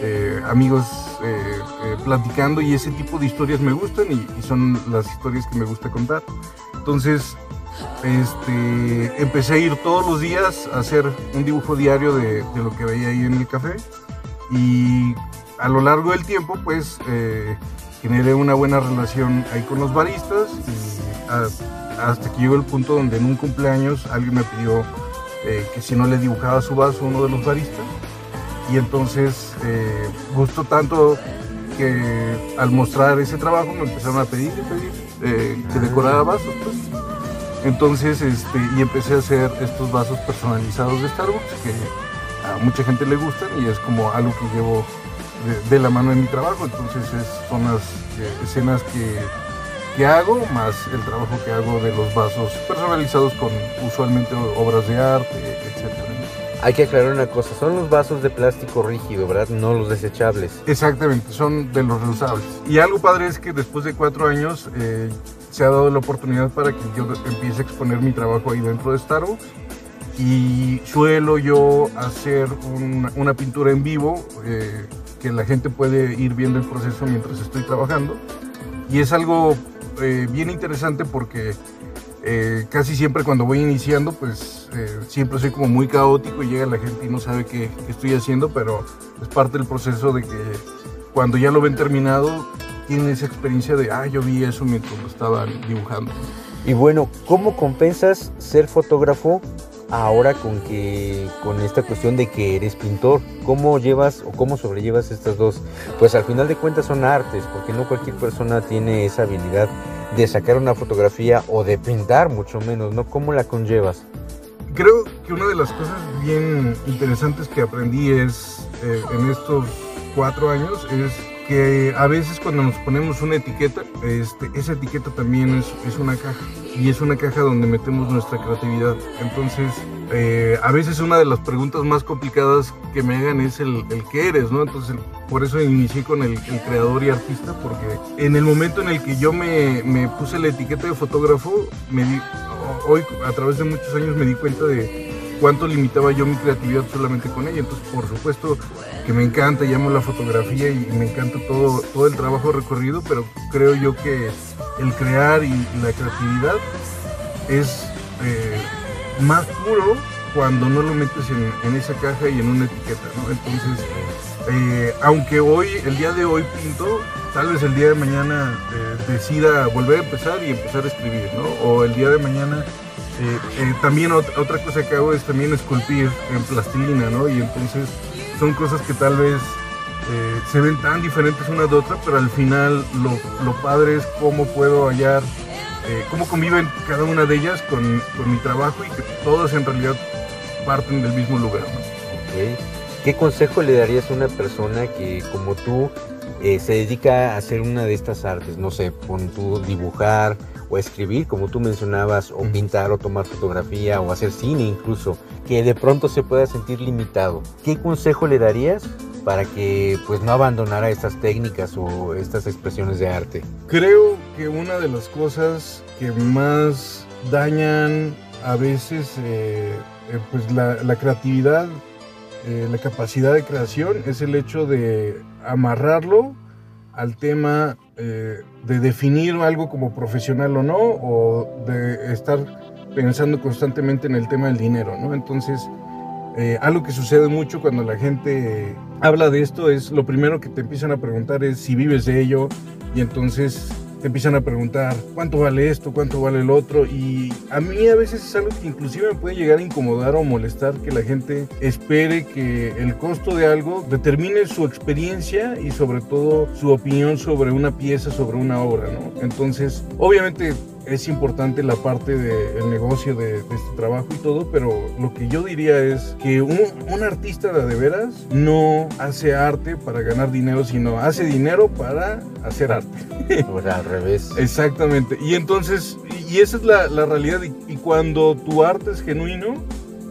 Speaker 19: eh, amigos eh, eh, platicando y ese tipo de historias me gustan y, y son las historias que me gusta contar. Entonces este, empecé a ir todos los días a hacer un dibujo diario de, de lo que veía ahí en el café y a lo largo del tiempo pues eh, generé una buena relación ahí con los baristas y a- hasta que llegó el punto donde en un cumpleaños alguien me pidió eh, que si no le dibujaba su vaso uno de los baristas y entonces eh, gustó tanto que al mostrar ese trabajo me empezaron a pedir pedir eh, que decorara vasos pues. entonces este y empecé a hacer estos vasos personalizados de Starbucks que a mucha gente le gustan y es como algo que llevo de, la mano en mi trabajo entonces es- son las eh, escenas que, que hago más el trabajo que hago de los vasos personalizados con usualmente obras de arte etcétera
Speaker 3: Hay que aclarar una cosa, son los vasos de plástico rígido, ¿verdad? No los desechables.
Speaker 19: Exactamente, son de los reusables. Y algo padre es que después de cuatro años eh, se ha dado la oportunidad para que yo empiece a exponer mi trabajo ahí dentro de Starbucks. Y suelo yo hacer una, pintura en vivo eh, que la gente puede ir viendo el proceso mientras estoy trabajando. Y es algo eh, bien interesante porque eh, casi siempre cuando voy iniciando, pues eh, siempre soy como muy caótico y llega la gente y no sabe qué, estoy haciendo, pero es parte del proceso de que cuando ya lo ven terminado, tienen esa experiencia de, ah, yo vi eso mientras lo estaban dibujando.
Speaker 3: Y bueno, ¿cómo compensas ser fotógrafo ahora con que con esta cuestión de que eres pintor? ¿Cómo llevas o cómo sobrellevas estas dos? Pues al final de cuentas son artes, porque no cualquier persona tiene esa habilidad de sacar una fotografía o de pintar, mucho menos, ¿no? ¿Cómo la conllevas?
Speaker 19: Creo que una de las cosas bien interesantes que aprendí es eh, en estos cuatro años es que a veces cuando nos ponemos una etiqueta, este, esa etiqueta también es, es una caja y es una caja donde metemos nuestra creatividad. Entonces, eh, a veces una de las preguntas más complicadas que me hagan es el, el qué eres, ¿no? Entonces, por eso inicié con el, creador y artista, porque en el momento en el que yo me, me puse la etiqueta de fotógrafo, hoy a través de muchos años me di cuenta de cuánto limitaba yo mi creatividad solamente con ella. Entonces, por supuesto que me encanta, llamo la fotografía y me encanta todo, todo el trabajo recorrido, pero creo yo que el crear y la creatividad es eh, más puro cuando no lo metes en, en esa caja y en una etiqueta, ¿no? Entonces, eh, aunque hoy, el día de hoy pinto, tal vez el día de mañana eh, decida volver a empezar y empezar a escribir, ¿no? O el día de mañana eh, eh, también ot- otra cosa que hago es también esculpir en plastilina, ¿no? Y entonces son cosas que tal vez eh, se ven tan diferentes una de otra, pero al final lo, padre es cómo puedo hallar, cómo conviven cada una de ellas con, con mi trabajo y que todas en realidad parten del mismo lugar.
Speaker 3: ¿Qué consejo le darías a una persona que, como tú, se dedica a hacer una de estas artes? No sé, pon tú dibujar o escribir, como tú mencionabas, o pintar o tomar fotografía o hacer cine incluso, que de pronto se pueda sentir limitado. ¿Qué consejo le darías para que pues no abandonara estas técnicas o estas expresiones de arte?
Speaker 19: Creo que una de las cosas que más dañan a veces eh, eh, pues la, la creatividad, eh, la capacidad de creación es el hecho de amarrarlo al tema eh, de definir algo como profesional o no, o de estar pensando constantemente en el tema del dinero, ¿no? Entonces, eh, algo que sucede mucho cuando la gente habla de esto es lo primero que te empiezan a preguntar es si vives de ello y entonces te empiezan a preguntar cuánto vale esto, cuánto vale el otro y a mí a veces es algo que inclusive me puede llegar a incomodar o molestar que la gente espere que el costo de algo determine su experiencia y sobre todo su opinión sobre una pieza, sobre una obra, ¿no? Entonces, obviamente es importante la parte del negocio de, de este trabajo y todo, pero lo que yo diría es que un, un artista de, de veras no hace arte para ganar dinero, sino hace dinero para hacer arte.
Speaker 3: O sea, al revés.
Speaker 19: Exactamente. Y entonces, y esa es la, la realidad. Y, y cuando tu arte es genuino,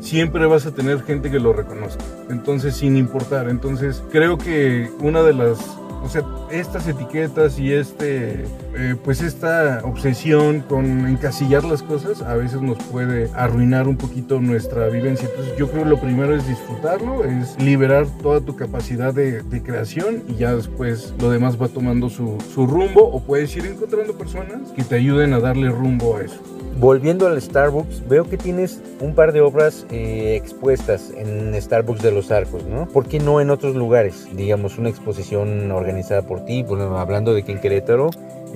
Speaker 19: siempre vas a tener gente que lo reconozca. Entonces, sin importar. Entonces, creo que una de las o sea, estas etiquetas y este, eh, pues esta obsesión con encasillar las cosas a veces nos puede arruinar un poquito nuestra vivencia. Entonces yo creo que lo primero es disfrutarlo, es liberar toda tu capacidad de, de creación y ya después lo demás va tomando su, su rumbo o puedes ir encontrando personas que te ayuden a darle rumbo a eso.
Speaker 3: Volviendo al Starbucks, veo que tienes un par de obras eh, expuestas en Starbucks de los Arcos, ¿no? ¿Por qué no en otros lugares? Digamos, una exposición organizada por ti, bueno, hablando de que en Querétaro,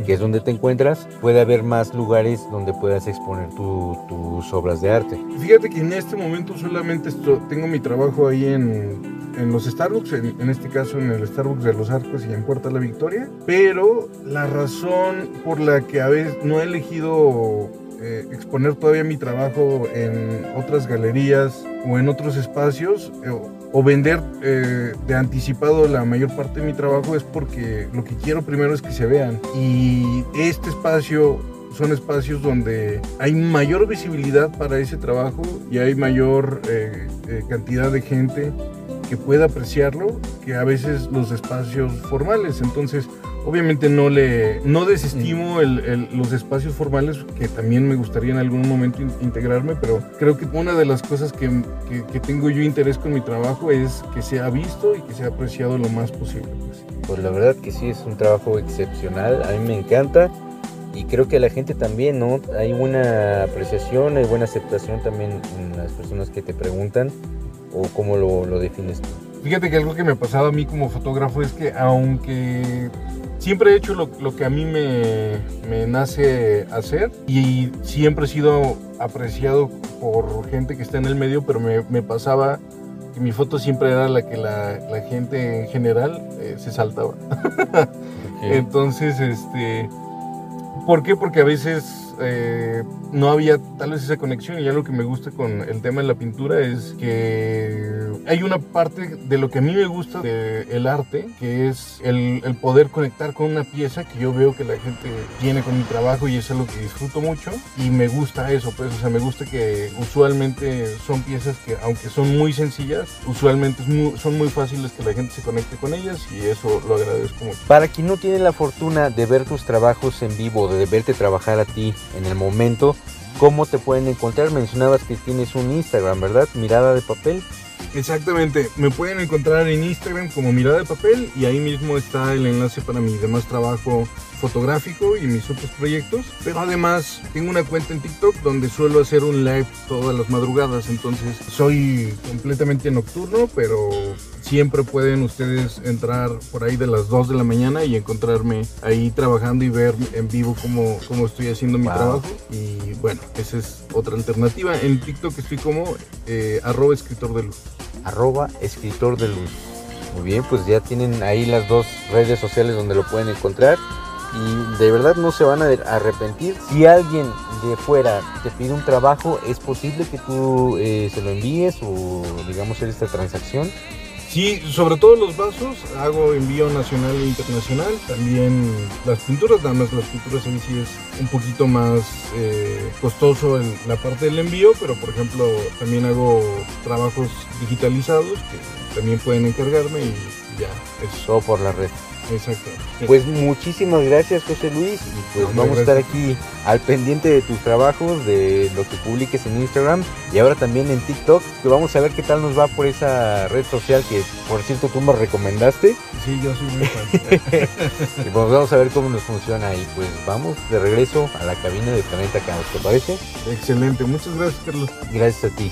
Speaker 3: que es donde te encuentras, puede haber más lugares donde puedas exponer tu- tus obras de arte.
Speaker 19: Fíjate que en este momento solamente tengo mi trabajo ahí en, en los Starbucks, en, en este caso en el Starbucks de los Arcos y en Puerta La Victoria, pero la razón por la que a veces no he elegido eh, exponer todavía mi trabajo en otras galerías o en otros espacios eh, o- vender eh, de anticipado la mayor parte de mi trabajo es porque lo que quiero primero es que se vean y este espacio son espacios donde hay mayor visibilidad para ese trabajo y hay mayor cantidad de gente que pueda apreciarlo que a veces los espacios formales. Entonces, obviamente no le no desestimo el- el- los espacios formales que también me gustaría en algún momento in- integrarme, pero creo que una de las cosas que, que- que tengo yo interés con mi trabajo es que sea visto y que sea apreciado lo más posible. pues.
Speaker 3: Pues la verdad que sí es un trabajo excepcional, a mí me encanta y creo que a la gente también, ¿no? Hay buena apreciación, hay buena aceptación también en las personas que te preguntan o cómo lo, lo defines tú.
Speaker 19: Fíjate que algo que me pasaba a mí como fotógrafo es que aunque siempre he hecho lo, lo que a mí me, me nace hacer y siempre he sido apreciado por gente que está en el medio, pero me, me pasaba que mi foto siempre era la que la, la gente en general eh, se saltaba. Entonces, este, ¿por qué? Porque a veces eh, no había tal vez esa conexión y algo que me gusta con el tema de la pintura es que hay una parte de lo que a mí me gusta del arte, que es el, poder conectar con una pieza que yo veo que la gente tiene con mi trabajo y es algo que disfruto mucho y me gusta eso, pues, o sea, me gusta que usualmente son piezas que aunque son muy sencillas, usualmente muy- son muy fáciles que la gente se conecte con ellas y eso lo agradezco mucho.
Speaker 3: Para quien no tiene la fortuna de ver tus trabajos en vivo, de verte trabajar a ti en el momento, ¿cómo te pueden encontrar? Mencionabas que tienes un Instagram, ¿verdad? Mirada de papel.
Speaker 19: Exactamente, me pueden encontrar en Instagram como Mirada de Papel y ahí mismo está el enlace para mi demás trabajo fotográfico y mis otros proyectos. Pero además tengo una cuenta en TikTok donde suelo hacer un live todas las madrugadas, entonces soy completamente nocturno, pero siempre pueden ustedes entrar por ahí de las 2 de la mañana y encontrarme ahí trabajando y ver en vivo cómo, cómo estoy haciendo mi
Speaker 3: Wow.
Speaker 19: trabajo. Y bueno, esa es otra alternativa. En TikTok estoy como eh, arroba escritor de luz.
Speaker 3: Arroba escritor de luz. Muy bien, pues ya tienen ahí las dos redes sociales donde lo pueden encontrar. Y de verdad no se van a arrepentir. Si alguien de fuera te pide un trabajo, es posible que tú eh, se lo envíes o digamos hacer esta transacción.
Speaker 19: Sí, sobre todo los vasos, hago envío nacional e internacional. También las pinturas, nada más las pinturas ahí sí es un poquito más eh, costoso en la parte del envío, pero por ejemplo también hago trabajos digitalizados que también pueden encargarme y ya. Es
Speaker 3: todo por la red.
Speaker 19: Exacto.
Speaker 3: Pues muchísimas gracias José Luis y pues
Speaker 19: No,
Speaker 3: vamos a estar aquí al pendiente de tus trabajos, de lo que publiques en Instagram y ahora también en TikTok, que vamos a ver qué tal nos va por esa red social que por cierto tú me recomendaste.
Speaker 19: Sí, yo soy muy fan.
Speaker 3: y pues vamos a ver cómo nos funciona y pues vamos de regreso a la cabina de Planeta Caos, ¿te parece?
Speaker 19: Excelente, muchas gracias Carlos.
Speaker 3: Gracias a ti.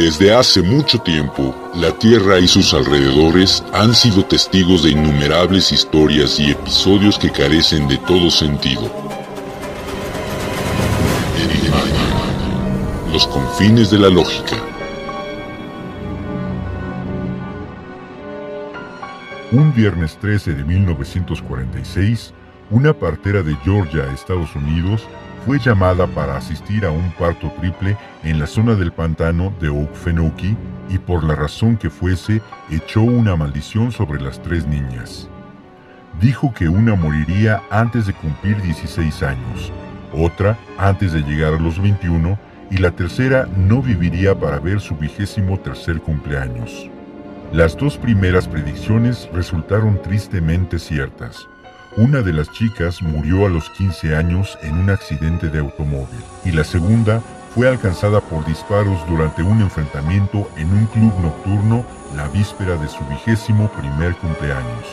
Speaker 18: Desde hace mucho tiempo, la Tierra y sus alrededores han sido testigos de innumerables historias y episodios que carecen de todo sentido. Los confines de la lógica.
Speaker 20: Un viernes 13 de 1946, una partera de Georgia, Estados Unidos, fue llamada para asistir a un parto triple en la zona del pantano de Okefenokee y por la razón que fuese echó una maldición sobre las tres niñas. Dijo que una moriría antes de cumplir 16 años, otra antes de llegar a los 21 y la tercera no viviría para ver su vigésimo tercer cumpleaños. Las dos primeras predicciones resultaron tristemente ciertas. Una de las chicas murió a los 15 años en un accidente de automóvil y la segunda fue alcanzada por disparos durante un enfrentamiento en un club nocturno la víspera de su vigésimo primer cumpleaños.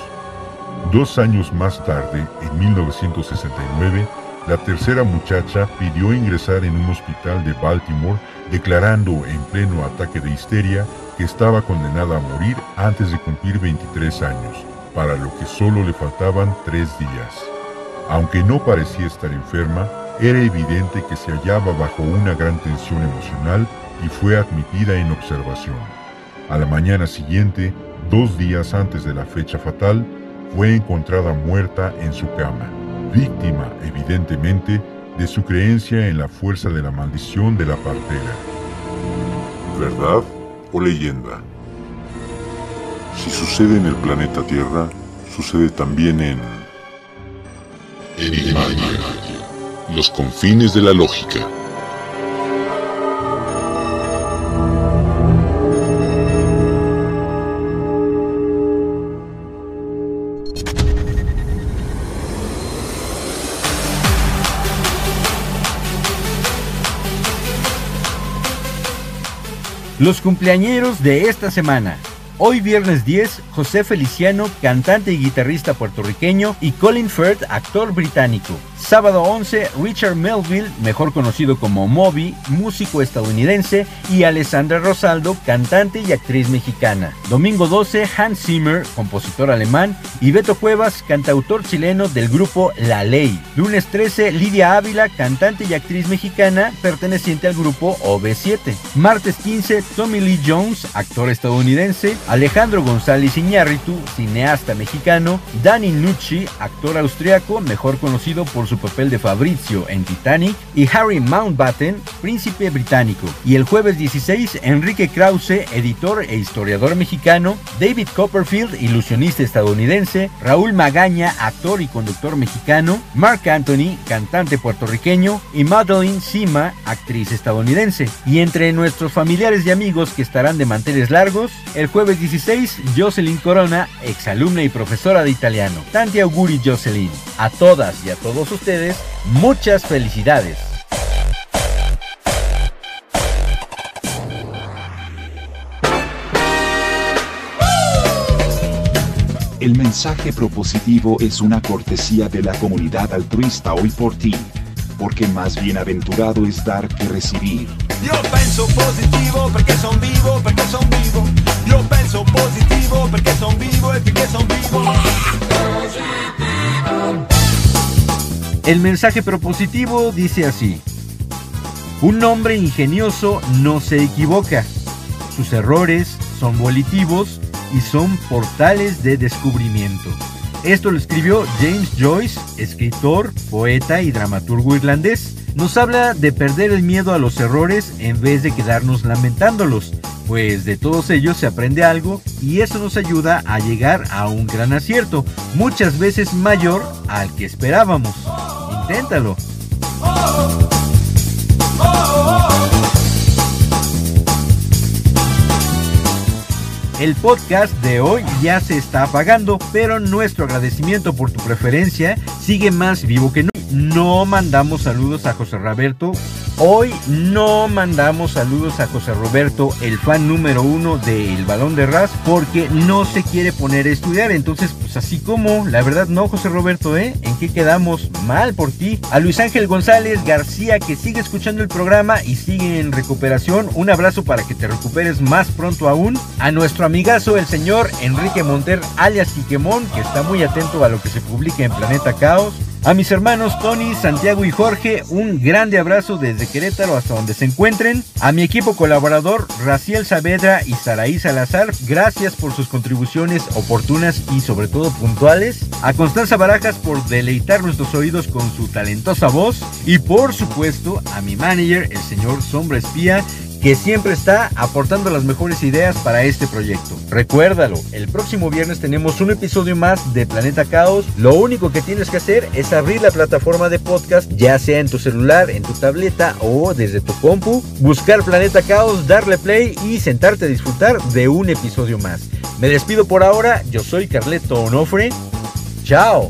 Speaker 20: Dos años más tarde, en 1969, la tercera muchacha pidió ingresar en un hospital de Baltimore declarando en pleno ataque de histeria que estaba condenada a morir antes de cumplir 23 años, para lo que solo le faltaban tres días. Aunque no parecía estar enferma, era evidente que se hallaba bajo una gran tensión emocional y fue admitida en observación. A la mañana siguiente, dos días antes de la fecha fatal, fue encontrada muerta en su cama, víctima, evidentemente, de su creencia en la fuerza de la maldición de la partera.
Speaker 18: ¿Verdad o leyenda? Si sucede en el planeta Tierra, sucede también en... Los confines de la lógica.
Speaker 3: Los cumpleañeros de esta semana. Hoy viernes 10, José Feliciano, cantante y guitarrista puertorriqueño, y Colin Firth, actor británico. Sábado 11, Richard Melville, mejor conocido como Moby, músico estadounidense, y Alessandra Rosaldo, cantante y actriz mexicana. Domingo 12, Hans Zimmer, compositor alemán, y Beto Cuevas, cantautor chileno del grupo La Ley. Lunes 13, Lidia Ávila, cantante y actriz mexicana, perteneciente al grupo OV7. Martes 15, Tommy Lee Jones, actor estadounidense, Alejandro González Iñárritu, cineasta mexicano, Danny Nucci, actor austriaco, mejor conocido por su papel de Fabrizio en Titanic, y Harry Mountbatten, príncipe británico. Y el jueves 16, Enrique Krause, editor e historiador mexicano, David Copperfield, ilusionista estadounidense, Raúl Magaña, actor y conductor mexicano, Mark Anthony, cantante puertorriqueño, y Madeline Sima, actriz estadounidense. Y entre nuestros familiares y amigos que estarán de manteles largos, el jueves 16, Jocelyn Corona, exalumna y profesora de italiano. Tanti auguri Jocelyn. A todas y a todos ustedes, muchas felicidades.
Speaker 21: El mensaje propositivo es una cortesía de la comunidad altruista hoy por ti, porque más bienaventurado es dar que recibir.
Speaker 10: Io penso positivo perché son vivo, perché son vivo. Io penso positivo perché son vivo e perché son vivo.
Speaker 3: El mensaje propositivo dice así. Un hombre ingenioso no se equivoca. Sus errores son volitivos y son portales de descubrimiento. Esto lo escribió James Joyce, escritor, poeta y dramaturgo irlandés. Nos habla de perder el miedo a los errores en vez de quedarnos lamentándolos, pues de todos ellos se aprende algo y eso nos ayuda a llegar a un gran acierto, muchas veces mayor al que esperábamos. Inténtalo. El podcast de hoy ya se está apagando, pero nuestro agradecimiento por tu preferencia sigue más vivo que nunca. No mandamos saludos a José Roberto. Hoy no mandamos saludos a José Roberto, el fan número uno del balón de Ras, porque no se quiere poner a estudiar. Entonces, pues así como, la verdad no, José Roberto, ¿eh? ¿En qué quedamos? Mal por ti. A Luis Ángel González García, que sigue escuchando el programa y sigue en recuperación. Un abrazo para que te recuperes más pronto aún. A nuestro amigazo, el señor Enrique Monter, alias Quiquemón, que está muy atento a lo que se publica en Planeta Caos. A mis hermanos Tony, Santiago y Jorge, un grande abrazo desde Querétaro hasta donde se encuentren. A mi equipo colaborador, Raciel Saavedra y Saraí Salazar, gracias por sus contribuciones oportunas y sobre todo puntuales. A Constanza Barajas por deleitar nuestros oídos con su talentosa voz. Y por supuesto, a mi manager, el señor Sombra Espía, que siempre está aportando las mejores ideas para este proyecto. Recuérdalo, el próximo viernes tenemos un episodio más de Planeta Caos. Lo único que tienes que hacer es abrir la plataforma de podcast, ya sea en tu celular, en tu tableta o desde tu compu, buscar Planeta Caos, darle play y sentarte a disfrutar de un episodio más. Me despido por ahora, yo soy Carleto Onofre. Chao.